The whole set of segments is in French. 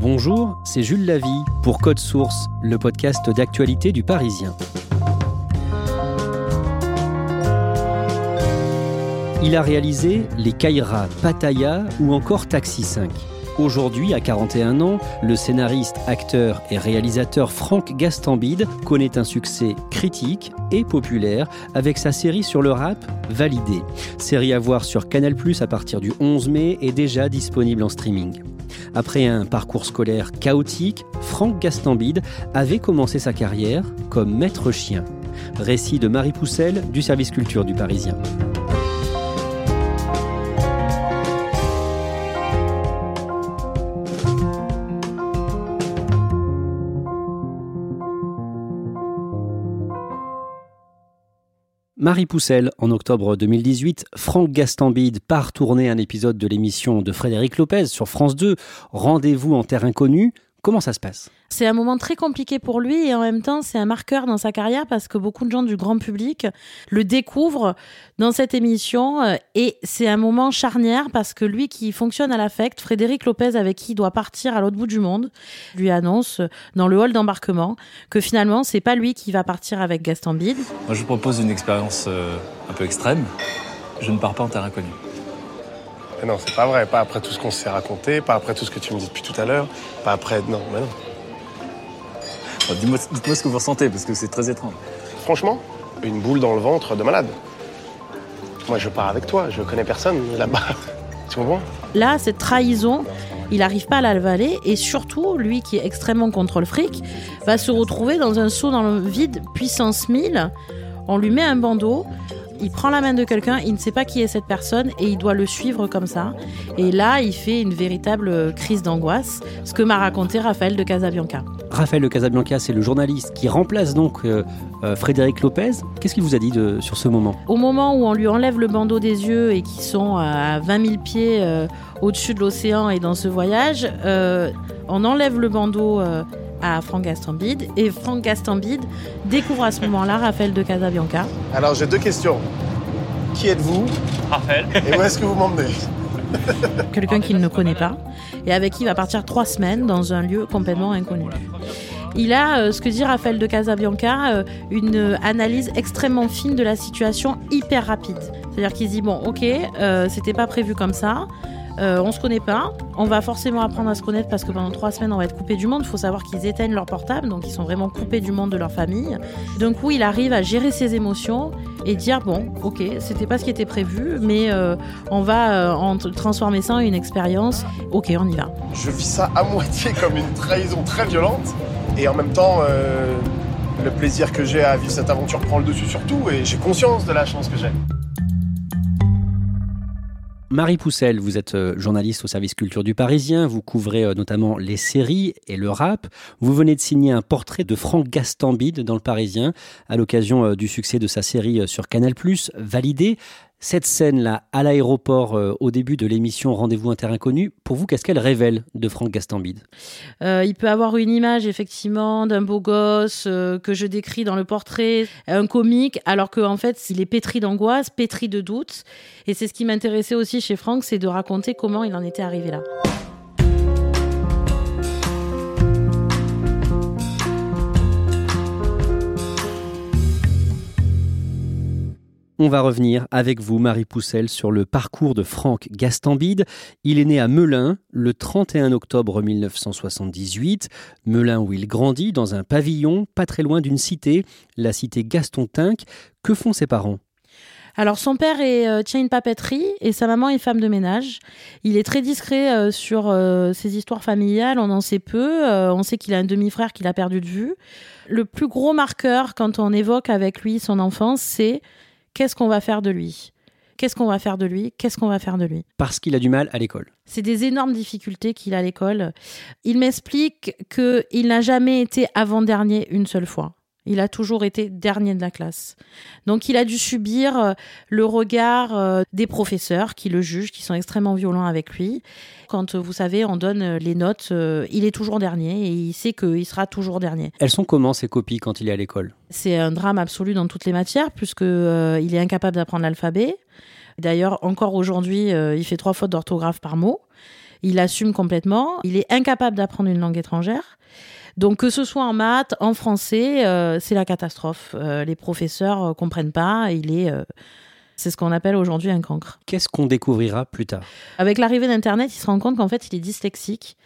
Bonjour, c'est Jules Lavie pour Code Source, le podcast d'actualité du Parisien. Il a réalisé Les Kaira, Pattaya ou encore Taxi 5. Aujourd'hui, à 41 ans, le scénariste, acteur et réalisateur Franck Gastambide connaît un succès critique et populaire avec sa série sur le rap Validé. Série à voir sur Canal+ à partir du 11 mai et déjà disponible en streaming. Après un parcours scolaire chaotique, Franck Gastambide avait commencé sa carrière comme maître chien. Récit de Marie Poussel du service culture du Parisien. Marie Poussel, en octobre 2018, Franck Gastambide part tourner un épisode de l'émission de Frédéric Lopez sur France 2, Rendez-vous en terre inconnue. Comment ça se passe? C'est un moment très compliqué pour lui et en même temps c'est un marqueur dans sa carrière parce que beaucoup de gens du grand public le découvrent dans cette émission euh, et c'est un moment charnière parce que lui qui fonctionne à l'affect, Frédéric Lopez avec qui il doit partir à l'autre bout du monde, lui annonce dans le hall d'embarquement que finalement c'est pas lui qui va partir avec Gaston Bide. Moi je vous propose une expérience euh, un peu extrême. Je ne pars pas en terre inconnue. Mais non, c'est pas vrai. Pas après tout ce qu'on s'est raconté, pas après tout ce que tu me dis depuis tout à l'heure, pas après. Non, mais non. Bon, Dites-moi dites-moi ce que vous ressentez, parce que c'est très étrange. Franchement, une boule dans le ventre de malade. Moi, je pars avec toi. Je connais personne là-bas. Tu comprends? Là, cette trahison, il n'arrive pas à l'avaler et surtout, lui qui est extrêmement contre le fric, va se retrouver dans un saut dans le vide puissance 1000. On lui met un bandeau, il prend la main de quelqu'un, il ne sait pas qui est cette personne et il doit le suivre comme ça. Et là, il fait une véritable crise d'angoisse, ce que m'a raconté Raphaël de Casabianca. Raphaël de Casabianca, c'est le journaliste qui remplace donc euh, euh, Frédéric Lopez. Qu'est-ce qu'il vous a dit de, sur ce moment? Au moment où on lui enlève le bandeau des yeux et qui sont à 20 000 pieds euh, au-dessus de l'océan et dans ce voyage, euh, on enlève le bandeau euh, à Franck Gastambide et Franck Gastambide découvre à ce moment-là Raphaël de Casabianca. Alors, j'ai deux questions. Qui êtes-vous? Raphaël Et où est-ce que vous m'emmenez? Quelqu'un qu'il ne connaît pas, et avec qui il va partir trois semaines dans un lieu complètement inconnu. Il a, euh, ce que dit Raphaël de Casabianca, euh, une analyse extrêmement fine de la situation, hyper rapide. C'est-à-dire qu'il se dit, bon, ok, euh, c'était pas prévu comme ça, euh, on se connaît pas, on va forcément apprendre à se connaître parce que pendant trois semaines on va être coupé du monde. Il faut savoir qu'ils éteignent leur portable, donc ils sont vraiment coupés du monde de leur famille. D'un coup, il arrive à gérer ses émotions et dire bon, ok, c'était pas ce qui était prévu, mais euh, on va euh, en transformer ça en une expérience. Ok, on y va. Je vis ça à moitié comme une trahison très violente. Et en même temps, euh, le plaisir que j'ai à vivre cette aventure prend le dessus sur tout. Et j'ai conscience de la chance que j'ai. Marie Poussel, vous êtes euh, journaliste au service culture du Parisien, vous couvrez euh, notamment les séries et le rap. Vous venez de signer un portrait de Franck Gastambide dans le Parisien à l'occasion euh, du succès de sa série sur Canal+, validé. Cette scène-là, à l'aéroport, euh, au début de l'émission Rendez-vous Inter Inconnu, pour vous, qu'est-ce qu'elle révèle de Franck Gastambide? Euh, il peut avoir une image effectivement d'un beau gosse euh, que je décris dans le portrait, un comique, alors qu'en fait il est pétri d'angoisse, pétri de doutes. Et c'est ce qui m'intéressait aussi chez Franck, c'est de raconter comment il en était arrivé là. On va revenir avec vous, Marie Poussel, sur le parcours de Franck Gastambide. Il est né à Melun le 31 octobre 1978. Melun où il grandit dans un pavillon pas très loin d'une cité, la cité Gaston-Tinck. Que font ses parents? Alors son père est, euh, tient une papeterie et sa maman est femme de ménage. Il est très discret euh, sur euh, ses histoires familiales, on en sait peu. On sait qu'il a un demi-frère qu'il a perdu de vue. Le plus gros marqueur quand on évoque avec lui son enfance, c'est qu'est-ce qu'on va faire de lui? Qu'est-ce qu'on va faire de lui? Qu'est-ce qu'on va faire de lui? Parce qu'il a du mal à l'école. C'est des énormes difficultés qu'il a à l'école. Il m'explique qu'il n'a jamais été avant-dernier une seule fois. Il a toujours été dernier de la classe. Donc il a dû subir euh, le regard euh, des professeurs qui le jugent, qui sont extrêmement violents avec lui. Quand, vous savez, on donne euh, les notes, il est toujours dernier et il sait qu'il sera toujours dernier. Elles sont comment ces copies quand il est à l'école? C'est un drame absolu dans toutes les matières puisque il est incapable d'apprendre l'alphabet. D'ailleurs, encore aujourd'hui, il fait trois fautes d'orthographe par mot. Il assume complètement. Il est incapable d'apprendre une langue étrangère. Donc que ce soit en maths, en français, euh, c'est la catastrophe. Euh, les professeurs euh, comprennent pas. Il est c'est ce qu'on appelle aujourd'hui un cancre. Qu'est-ce qu'on découvrira plus tard? Avec l'arrivée d'Internet, il se rend compte qu'en fait, il est dyslexique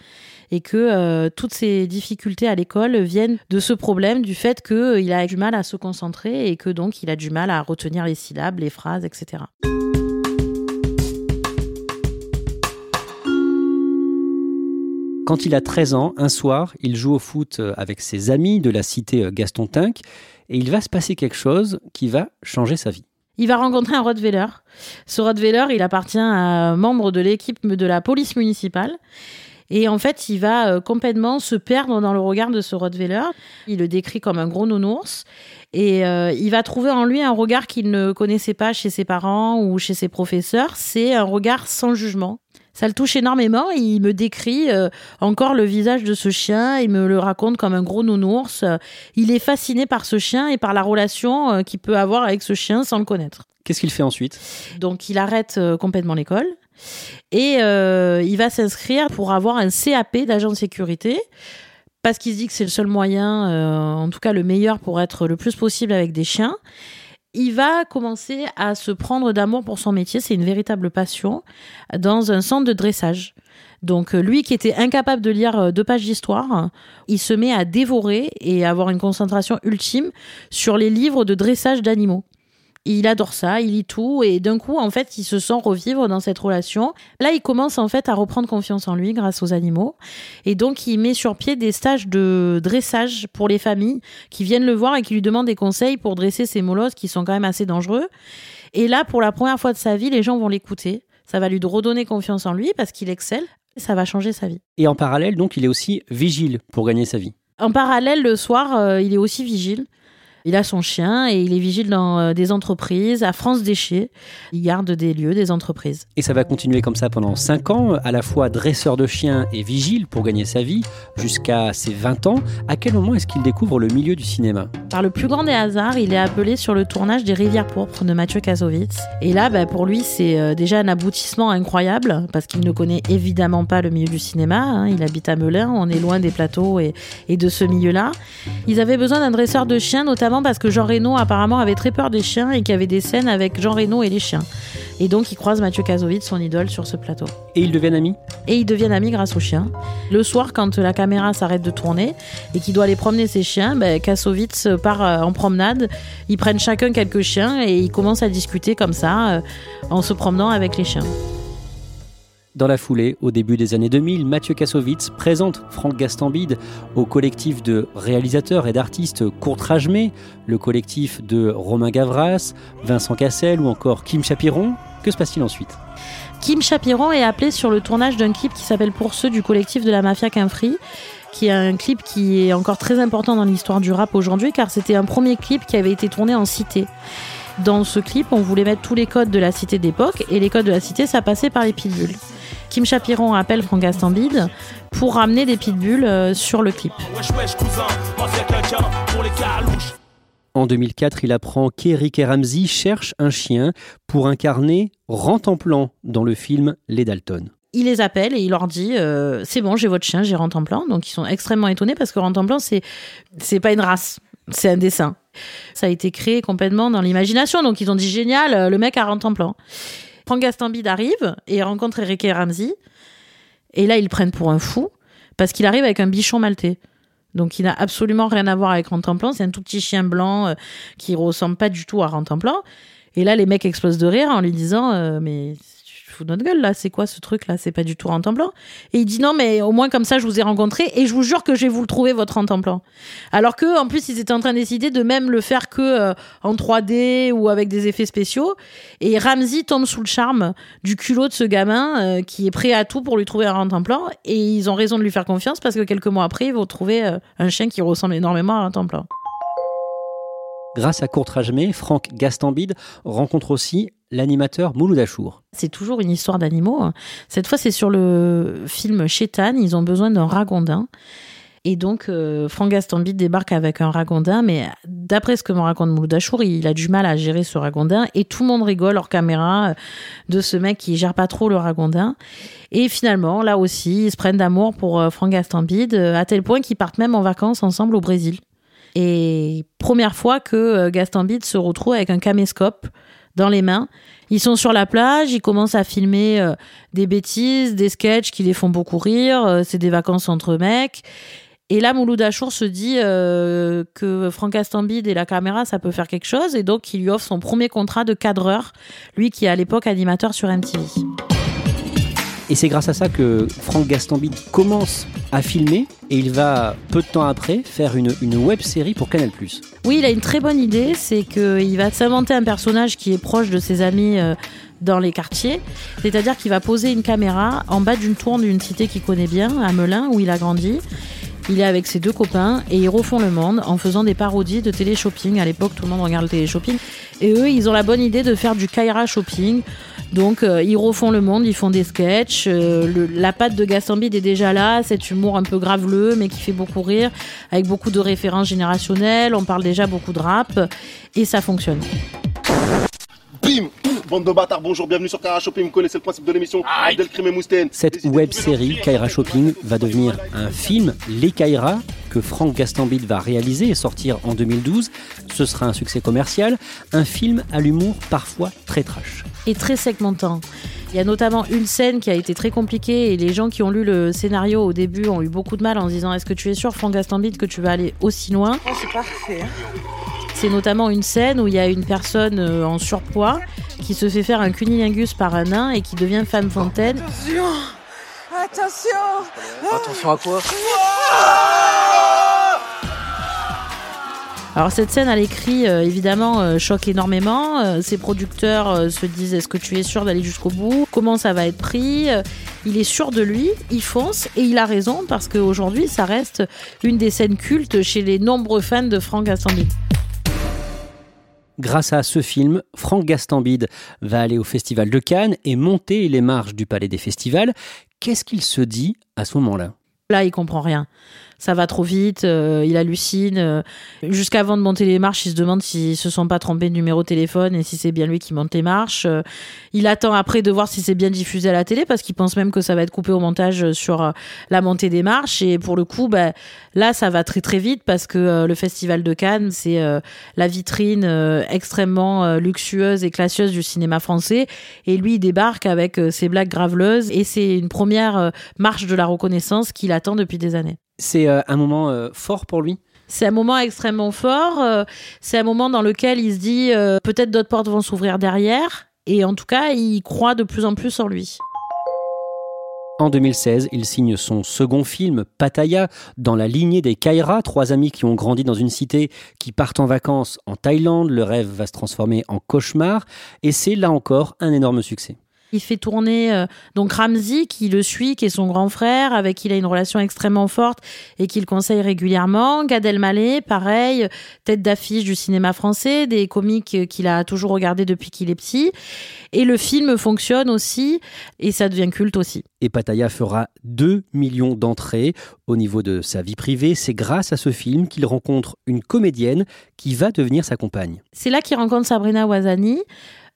et que toutes ces difficultés à l'école viennent de ce problème, du fait qu'il a du mal à se concentrer et que donc il a du mal à retenir les syllabes, les phrases, etc. Quand il a 13 ans, un soir, il joue au foot euh, avec ses amis de la cité euh, Gaston Tinck et il va se passer quelque chose qui va changer sa vie. Il va rencontrer un Rottweiler. Ce Rottweiler, il appartient à un membre de l'équipe de la police municipale. Et en fait, il va euh, complètement se perdre dans le regard de ce Rottweiler. Il le décrit comme un gros nounours. Et il va trouver en lui un regard qu'il ne connaissait pas chez ses parents ou chez ses professeurs. C'est un regard sans jugement ça le touche énormément. Il me décrit euh, encore le visage de ce chien. Il me le raconte comme un gros nounours. Il est fasciné par ce chien et par la relation euh, qu'il peut avoir avec ce chien sans le connaître. Qu'est-ce qu'il fait ensuite? Donc il arrête euh, complètement l'école et il va s'inscrire pour avoir un CAP d'agent de sécurité parce qu'il se dit que c'est le seul moyen, en tout cas le meilleur pour être le plus possible avec des chiens il va commencer à se prendre d'amour pour son métier, c'est une véritable passion, dans un centre de dressage. Donc euh, lui qui était incapable de lire euh, deux pages d'histoire, il se met à dévorer et avoir une concentration ultime sur les livres de dressage d'animaux. Il adore ça, il lit tout et d'un coup, en fait, il se sent revivre dans cette relation. Là, il commence en fait à reprendre confiance en lui grâce aux animaux et donc il met sur pied des stages de dressage pour les familles qui viennent le voir et qui lui demandent des conseils pour dresser ces molosses qui sont quand même assez dangereux. Et là, pour la première fois de sa vie, les gens vont l'écouter. Ça va lui redonner confiance en lui parce qu'il excelle. Ça va changer sa vie. Et en parallèle, donc, il est aussi vigile pour gagner sa vie. En parallèle, le soir, euh, il est aussi vigile. Il a son chien et il est vigile dans euh, des entreprises. À France Déchets, il garde des lieux, des entreprises. Et ça va continuer comme ça pendant 5 ans, à la fois dresseur de chiens et vigile pour gagner sa vie, jusqu'à ses 20 ans. À quel moment est-ce qu'il découvre le milieu du cinéma? Par le plus grand des hasards, il est appelé sur le tournage des Rivières pourpres de Mathieu Kassovitz. Et là, bah, pour lui, c'est euh, déjà un aboutissement incroyable, parce qu'il ne connaît évidemment pas le milieu du cinéma. Hein. Il habite à Melun, on est loin des plateaux et, et de ce milieu-là. Ils avaient besoin d'un dresseur de chiens, notamment parce que Jean Reno apparemment avait très peur des chiens et qu'il y avait des scènes avec Jean Reno et les chiens. Et donc il croise Mathieu Kassovitz, son idole, sur ce plateau. Et ils deviennent amis? Et ils deviennent amis grâce aux chiens. Le soir, quand la caméra s'arrête de tourner et qu'il doit aller promener ses chiens, ben, Kassovitz part euh, en promenade. Ils prennent chacun quelques chiens et ils commencent à discuter comme ça, euh, en se promenant avec les chiens. Dans la foulée, au début des années 2000, Mathieu Kassovitz présente Franck Gastambide au collectif de réalisateurs et d'artistes Courtrajmé, le collectif de Romain Gavras, Vincent Cassel ou encore Kim Chapiron. Que se passe-t-il ensuite? Kim Chapiron est appelé sur le tournage d'un clip qui s'appelle Pour ceux du collectif de la Mafia Quinfri qui est un clip qui est encore très important dans l'histoire du rap aujourd'hui car c'était un premier clip qui avait été tourné en cité. Dans ce clip, on voulait mettre tous les codes de la cité d'époque et les codes de la cité, ça passait par les pitbulls. Kim Chapiron appelle Franck Gastambide pour ramener des pitbulls euh, sur le clip. En 2004, il apprend qu'Eric et Ramsey cherchent un chien pour incarner Rentemplant dans le film Les Dalton il les appelle et il leur dit euh, c'est bon j'ai votre chien j'ai Rentemplant donc ils sont extrêmement étonnés parce que Rentemplant c'est c'est pas une race c'est un dessin ça a été créé complètement dans l'imagination donc ils ont dit génial euh, le mec a Rentemplant Franck Gastambide arrive et rencontre Eric et Ramsey. Et là, ils prennent pour un fou parce qu'il arrive avec un bichon maltais. Donc, il n'a absolument rien à voir avec Rentemplant. C'est un tout petit chien blanc euh, qui ressemble pas du tout à Rentemplant. Et là, les mecs explosent de rire en lui disant euh, Mais fous de notre gueule là, c'est quoi ce truc là? C'est pas du tout en temps blanc. Et il dit non, mais au moins comme ça, je vous ai rencontré et je vous jure que je vais vous le trouver votre en temps blanc. Alors que en plus, ils étaient en train de décider de même le faire que euh, en 3D ou avec des effets spéciaux. Et Ramsey tombe sous le charme du culot de ce gamin euh, qui est prêt à tout pour lui trouver un en blanc. Et ils ont raison de lui faire confiance parce que quelques mois après, ils vont trouver euh, un chien qui ressemble énormément à un temps. Grâce à Courtrajmé, Franck Gastambide rencontre aussi l'animateur Mouloud Achour. C'est toujours une histoire d'animaux. Cette fois, c'est sur le film Chétan. Ils ont besoin d'un ragondin. Et donc, euh, Franck Gastambide débarque avec un ragondin, mais d'après ce que me raconte Mouloud Achour, il a du mal à gérer ce ragondin. Et tout le monde rigole hors caméra euh, de ce mec qui gère pas trop le ragondin. Et finalement, là aussi, ils se prennent d'amour pour euh, Franck Gastambide, à tel point qu'ils partent même en vacances ensemble au Brésil. Et première fois que euh, Gastambide se retrouve avec un caméscope dans les mains. Ils sont sur la plage, ils commencent à filmer euh, des bêtises, des sketchs qui les font beaucoup rire. euh, c'est des vacances entre mecs. Et là, Mouloud Achour se dit que Franck Gastambide et la caméra, ça peut faire quelque chose. Et donc, il lui offre son premier contrat de cadreur, lui qui est à l'époque animateur sur MTV. Et c'est grâce à ça que Franck Gastambide commence à filmer et il va, peu de temps après, faire une, web série pour Canal+. Oui, il a une très bonne idée, c'est qu'il va s'inventer un personnage qui est proche de ses amis euh, dans les quartiers. C'est-à-dire qu'il va poser une caméra en bas d'une tour d'une cité qu'il connaît bien, à Melun, où il a grandi. Il est avec ses deux copains et ils refont le monde en faisant des parodies de télé-shopping. À l'époque, tout le monde regarde le télé-shopping. Et eux, ils ont la bonne idée de faire du Kaira shopping. Donc, euh, ils refont le monde, ils font des sketchs. euh, le- la patte de Gastambide est déjà là, cet humour un peu graveleux, mais qui fait beaucoup rire, avec beaucoup de références générationnelles. On parle déjà beaucoup de rap et ça fonctionne. Bim Bande de bâtards, bonjour, bienvenue sur Cara Shopping, vous connaissez le principe de l'émission Abdelkrim et Mousten. Cette web série, Kaira Shopping, va devenir un film, Les Kaira, que Franck Gastambide va réaliser et sortir en 2012. Ce sera un succès commercial, un film à l'humour parfois très trash. et très segmentant. Il y a notamment une scène qui a été très compliquée et les gens qui ont lu le scénario au début ont eu beaucoup de mal en se disant est-ce que tu es sûr, Franck Gastambide, que tu vas aller aussi loin? C'est parfait. C'est notamment une scène où il y a une personne euh, en surpoids qui se fait faire un cunilingus par un nain et qui devient femme fontaine. Attention Attention Attention à quoi? Alors cette scène à l'écrit, euh, évidemment, euh, choque énormément. Euh, ses producteurs se disent est-ce que tu es sûr d'aller jusqu'au bout? Comment ça va être pris? Il est sûr de lui, il fonce et il a raison parce qu'aujourd'hui ça reste une des scènes cultes chez les nombreux fans de Franck Gastambide. Grâce à ce film, Franck Gastambide va aller au Festival de Cannes et monter les marches du Palais des Festivals. Qu'est-ce qu'il se dit à ce moment-là? Là, il comprend rien. Ça va trop vite, euh, il hallucine. euh, Jusqu'avant de monter les marches, il se demande s'ils se sont pas trompés de numéro de téléphone et si c'est bien lui qui monte les marches. Euh, il attend après de voir si c'est bien diffusé à la télé parce qu'il pense même que ça va être coupé au montage sur euh, la montée des marches. Et pour le coup, bah, là, ça va très très vite parce que euh, le Festival de Cannes, c'est euh, la vitrine euh, extrêmement euh, luxueuse et classieuse du cinéma français. Et lui, il débarque avec euh, ses blagues graveleuses et c'est une première euh, marche de la reconnaissance qu'il attend depuis des années. C'est euh, un moment euh, fort pour lui? C'est un moment extrêmement fort. euh, c'est un moment dans lequel il se dit euh, peut-être d'autres portes vont s'ouvrir derrière. Et en tout cas, il croit de plus en plus en lui. En 2016, il signe son second film, Pattaya, dans la lignée des Kaira, trois amis qui ont grandi dans une cité, qui partent en vacances en Thaïlande. Le rêve va se transformer en cauchemar. Et c'est là encore un énorme succès. Il fait tourner euh, donc Ramsey qui le suit, qui est son grand frère, avec qui il a une relation extrêmement forte et qui le conseille régulièrement. Gad Elmaleh, pareil, tête d'affiche du cinéma français, des comiques qu'il a toujours regardé depuis qu'il est petit. Et le film fonctionne aussi et ça devient culte aussi. Et Pattaya fera 2 millions d'entrées au niveau de sa vie privée. C'est grâce à ce film qu'il rencontre une comédienne qui va devenir sa compagne. C'est là qu'il rencontre Sabrina Ouazani.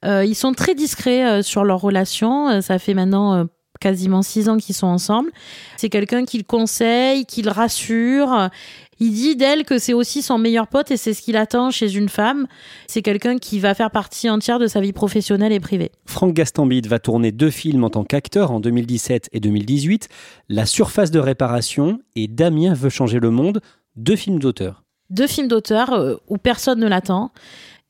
Euh, ils sont très discrets euh, sur leur relation. Euh, ça fait maintenant quasiment six ans qu'ils sont ensemble. C'est quelqu'un qui le conseille, qui le rassure. Il dit d'elle que c'est aussi son meilleur pote et c'est ce qu'il attend chez une femme. C'est quelqu'un qui va faire partie entière de sa vie professionnelle et privée. Franck Gastambide va tourner deux films en tant qu'acteur en 2017 et 2018, La surface de réparation et Damien veut changer le monde, deux films d'auteur. Deux films d'auteur où personne ne l'attend.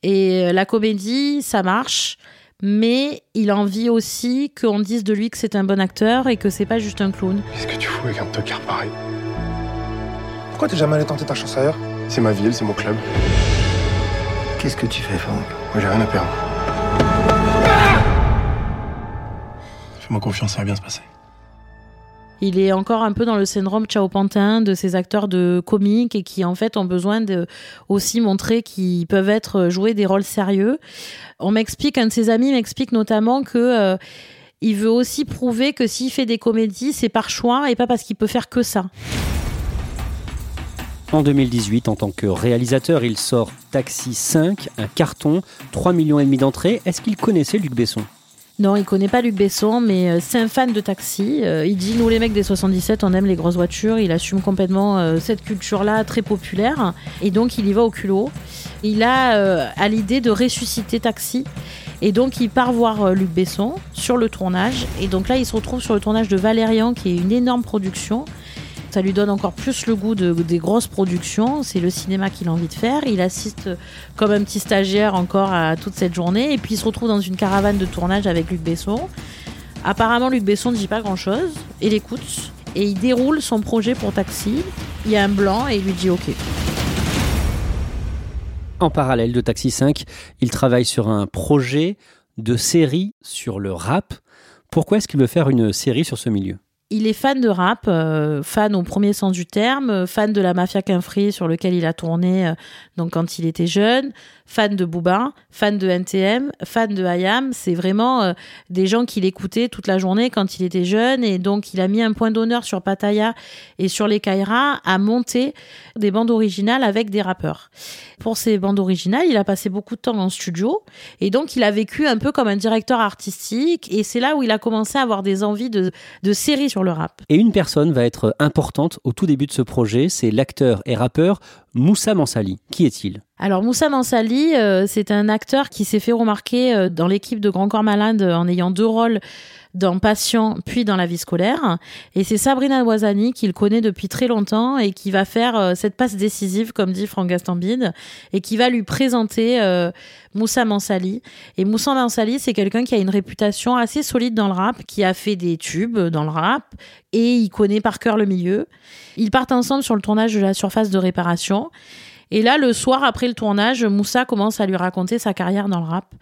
Et euh, la comédie, ça marche mais il a envie aussi qu'on dise de lui que c'est un bon acteur et que c'est pas juste un clown. Qu'est-ce que tu fous avec un tocard pareil? Pourquoi t'es jamais allé tenter ta chance ailleurs? C'est ma ville, c'est mon club. Qu'est-ce que tu fais, Franck? Moi j'ai rien à perdre. Fais-moi confiance, ça va bien se passer. Il est encore un peu dans le syndrome Ciao Pantin de ces acteurs de comiques et qui en fait ont besoin de aussi montrer qu'ils peuvent être jouer des rôles sérieux. On m'explique, un de ses amis m'explique notamment que euh, il veut aussi prouver que s'il fait des comédies, c'est par choix et pas parce qu'il peut faire que ça. En 2018, en tant que réalisateur, il sort Taxi 5, un carton, 3 millions et demi d'entrées. Est-ce qu'il connaissait Luc Besson? Non, il connaît pas Luc Besson, mais euh, c'est un fan de taxi. Euh, il dit nous les mecs des 77, on aime les grosses voitures. Il assume complètement euh, cette culture-là très populaire, et donc il y va au culot. Il a à l'idée de ressusciter Taxi. Et donc il part voir Luc Besson sur le tournage. Et donc là, il se retrouve sur le tournage de Valérian, qui est une énorme production. Ça lui donne encore plus le goût de- des grosses productions. C'est le cinéma qu'il a envie de faire. Il assiste comme un petit stagiaire encore à toute cette journée. Et puis il se retrouve dans une caravane de tournage avec Luc Besson. Apparemment, Luc Besson ne dit pas grand-chose. Il écoute. Et il déroule son projet pour Taxi. Il y a un blanc et il lui dit OK. En parallèle de Taxi 5, il travaille sur un projet de série sur le rap. Pourquoi est-ce qu'il veut faire une série sur ce milieu? Il est fan de rap, euh, fan au premier sens du terme, euh, fan de la Mafia Quinfri sur lequel il a tourné euh, donc quand il était jeune, fan de Booba, fan de NTM, fan de IAM. C'est vraiment euh, des gens qu'il écoutait toute la journée quand il était jeune et donc il a mis un point d'honneur sur Pattaya et sur les Kaira à monter des bandes originales avec des rappeurs. Pour ces bandes originales, il a passé beaucoup de temps en studio et donc il a vécu un peu comme un directeur artistique et c'est là où il a commencé à avoir des envies de, de séries sur le rap. Et une personne va être importante au tout début de ce projet, c'est l'acteur et rappeur Moussa Mansali. Qui est-il? Alors Moussa Mansali, euh, c'est un acteur qui s'est fait remarquer euh, dans l'équipe de Grand Corps Malade euh, en ayant deux rôles dans Patient puis dans La vie scolaire. Et c'est Sabrina Ouazani qui le connaît depuis très longtemps et qui va faire euh, cette passe décisive, comme dit Franck Gastambide, et qui va lui présenter euh, Moussa Mansali. Et Moussa Mansali, c'est quelqu'un qui a une réputation assez solide dans le rap, qui a fait des tubes dans le rap et il connaît par cœur le milieu. Ils partent ensemble sur le tournage de la surface de réparation. Et là, le soir après le tournage, Moussa commence à lui raconter sa carrière dans le rap.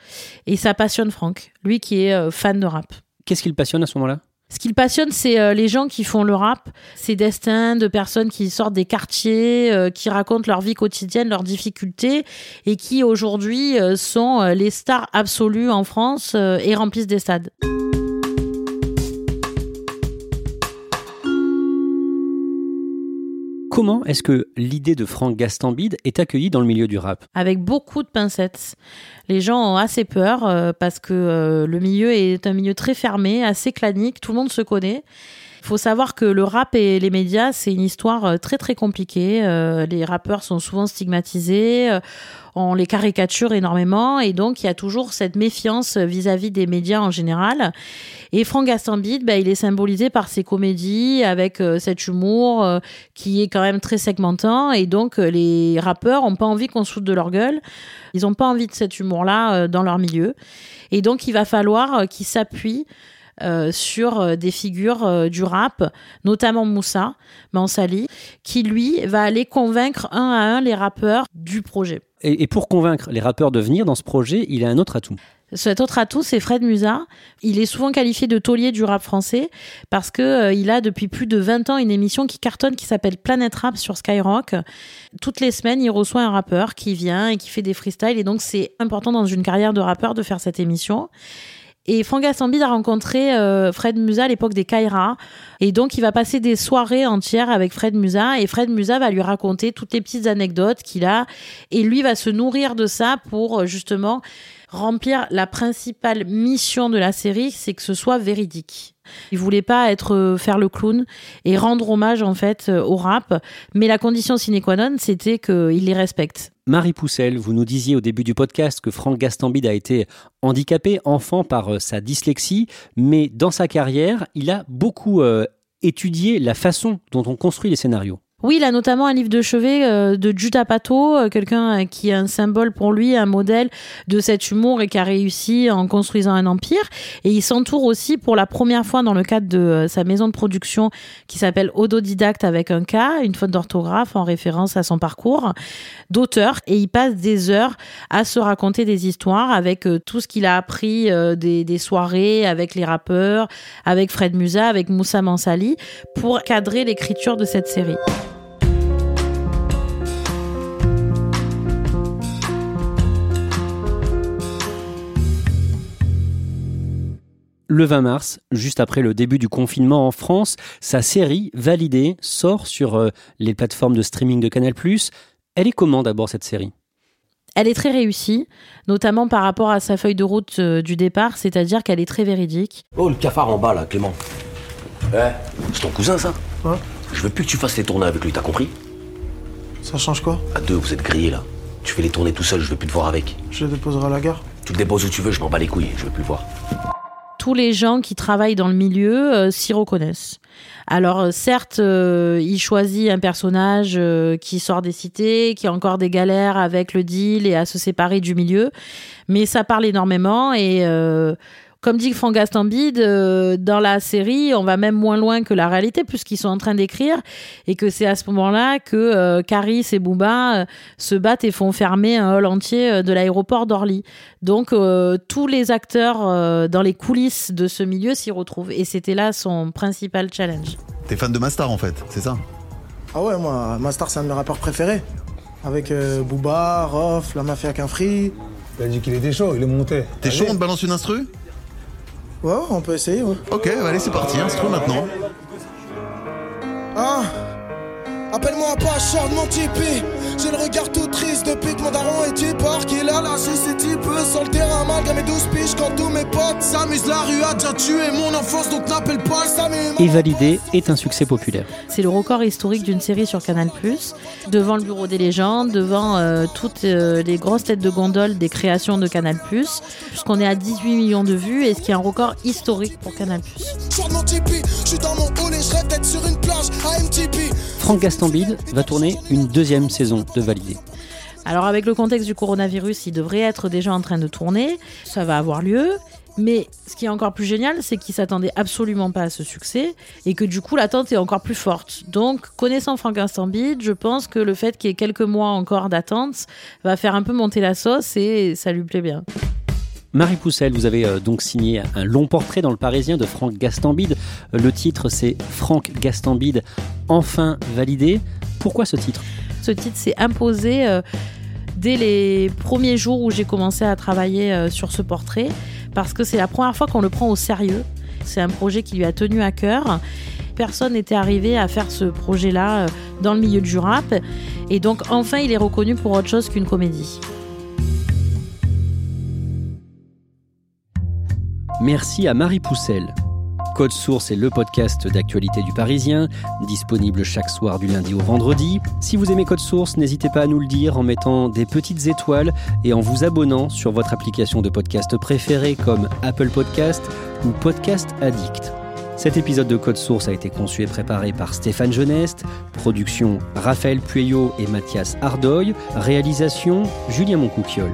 Et ça passionne Franck, lui qui est euh, fan de rap. Qu'est-ce qui le passionne à ce moment-là? Ce qui le passionne, c'est euh, les gens qui font le rap, ces destins de personnes qui sortent des quartiers, euh, qui racontent leur vie quotidienne, leurs difficultés, et qui aujourd'hui euh, sont les stars absolues en France et remplissent des stades. Comment est-ce que l'idée de Franck Gastambide est accueillie dans le milieu du rap? Avec beaucoup de pincettes. Les gens ont assez peur euh, parce que euh, le milieu est un milieu très fermé, assez clanique, tout le monde se connaît. Il faut savoir que le rap et les médias, c'est une histoire euh, très très compliquée. Euh, les rappeurs sont souvent stigmatisés, euh, on les caricature énormément et donc il y a toujours cette méfiance vis-à-vis des médias en général. Et Franck Gastambide, bah, il est symbolisé par ses comédies avec cet humour qui est quand même très segmentant et donc les rappeurs ont pas envie qu'on se foute de leur gueule. Ils ont pas envie de cet humour-là dans leur milieu. Et donc il va falloir qu'ils s'appuient euh, sur euh, des figures euh, du rap, notamment Moussa Mansali, qui lui va aller convaincre un à un les rappeurs du projet. et, et pour convaincre les rappeurs de venir dans ce projet, il a un autre atout. Cet autre atout, c'est Fred Musa. Il est souvent qualifié de taulier du rap français parce que euh, il a depuis plus de 20 ans une émission qui cartonne qui s'appelle Planet Rap sur Skyrock. Toutes les semaines, il reçoit un rappeur qui vient et qui fait des freestyles et donc c'est important dans une carrière de rappeur de faire cette émission. Et Franck Gastambide a rencontré euh, Fred Musa à l'époque des Kaira. Et donc, il va passer des soirées entières avec Fred Musa. Et Fred Musa va lui raconter toutes les petites anecdotes qu'il a. Et lui va se nourrir de ça pour euh, justement remplir la principale mission de la série, c'est que ce soit véridique. Il voulait pas être euh, faire le clown et rendre hommage en fait euh, au rap, mais la condition sine qua non, c'était qu'il les respecte. Marie Poussel, vous nous disiez au début du podcast que Franck Gastambide a été handicapé enfant par euh, sa dyslexie, mais dans sa carrière, il a beaucoup euh, étudié la façon dont on construit les scénarios. Oui, il a notamment un livre de chevet euh, de Judah Pato, euh, quelqu'un euh, qui est un symbole pour lui, un modèle de cet humour et qui a réussi en construisant un empire. Et il s'entoure aussi pour la première fois dans le cadre de sa maison de production qui s'appelle Autodidacte avec un K, une faute d'orthographe en référence à son parcours, d'auteurs. Et il passe des heures à se raconter des histoires avec tout ce qu'il a appris des, des soirées, avec les rappeurs, avec Fred Musa, avec Moussa Mansali, pour cadrer l'écriture de cette série. Le 20 mars, juste après le début du confinement en France, sa série Validée sort sur euh, les plateformes de streaming de Canal+. Elle est comment d'abord cette série? Elle est très réussie, notamment par rapport à sa feuille de route euh, du départ, c'est-à-dire qu'elle est très véridique. Oh, le cafard en bas, là, Clément. Eh, c'est ton cousin, ça? Je veux plus que tu fasses les tournées avec lui, t'as compris? Ça change quoi? À deux, vous êtes grillés, là. Tu fais les tournées tout seul, je veux plus te voir avec. Je le déposerai à la gare. Tu le déposes où tu veux, je m'en bats les couilles, je veux plus le voir. Tous les gens qui travaillent dans le milieu euh, s'y reconnaissent. Alors euh, certes, euh, il choisit un personnage qui sort des cités, qui a encore des galères avec le deal et à se séparer du milieu, mais ça parle énormément et comme dit Franck Gastambide, euh, dans la série, on va même moins loin que la réalité puisqu'ils sont en train d'écrire et que c'est à ce moment-là que euh, Caris et Booba euh, se battent et font fermer un hall entier euh, de l'aéroport d'Orly. Donc euh, tous les acteurs euh, dans les coulisses de ce milieu s'y retrouvent et c'était là son principal challenge. T'es fan de Mastar en fait, c'est ça? Ah ouais, moi, Mastar, c'est un de mes rappeurs préférés. Avec euh, Booba, Rof, La Mafia Quinfree. Il a dit qu'il était chaud, il est monté. T'es chaud, on te balance une instru? Ouais, on peut essayer, ouais. Ok, allez c'est parti, instru maintenant. Ah Appelle-moi pas, short mon tipi. J'ai le regard tout triste depuis que mon daron est du parc. Il a lâché ses types sur le terrain, malgré mes douze piges. Quand tous mes potes s'amusent, la rue a déjà tué mon enfance, donc n'appelle pas le Samy. Et Validée est un succès populaire. C'est le record historique d'une série sur Canal+, devant le Bureau des légendes, devant euh, toutes euh, les grosses têtes de gondole des créations de Canal+, puisqu'on est à 18 millions de vues, et ce qui est un record historique pour Canal+. Short mon tipi. Je suis dans mon hall et je rêve d'être sur une plage à MTP. Franck Gastambide va tourner une deuxième saison de Validée. Alors avec le contexte du coronavirus, il devrait être déjà en train de tourner, ça va avoir lieu. Mais ce qui est encore plus génial, c'est qu'il s'attendait absolument pas à ce succès et que du coup l'attente est encore plus forte. Donc, connaissant Franck Gastambide, je pense que le fait qu'il y ait quelques mois encore d'attente va faire un peu monter la sauce et ça lui plaît bien. Marie Poussel, vous avez euh, donc signé un long portrait dans le Parisien de Franck Gastambide. Euh, Le titre, c'est Franck Gastambide, enfin validé. Pourquoi ce titre? Ce titre s'est imposé euh, dès les premiers jours où j'ai commencé à travailler sur ce portrait, parce que c'est la première fois qu'on le prend au sérieux. C'est un projet qui lui a tenu à cœur. Personne n'était arrivé à faire ce projet-là dans le milieu du rap. Et donc enfin, il est reconnu pour autre chose qu'une comédie. Merci à Marie Poussel. Code Source est le podcast d'actualité du Parisien, disponible chaque soir du lundi au vendredi. Si vous aimez Code Source, n'hésitez pas à nous le dire en mettant des petites étoiles et en vous abonnant sur votre application de podcast préférée comme Apple Podcast ou Podcast Addict. Cet épisode de Code Source a été conçu et préparé par Stéphane Geneste, production Raphaël Pueyo et Mathias Ardoy, réalisation Julien Moncouquiole.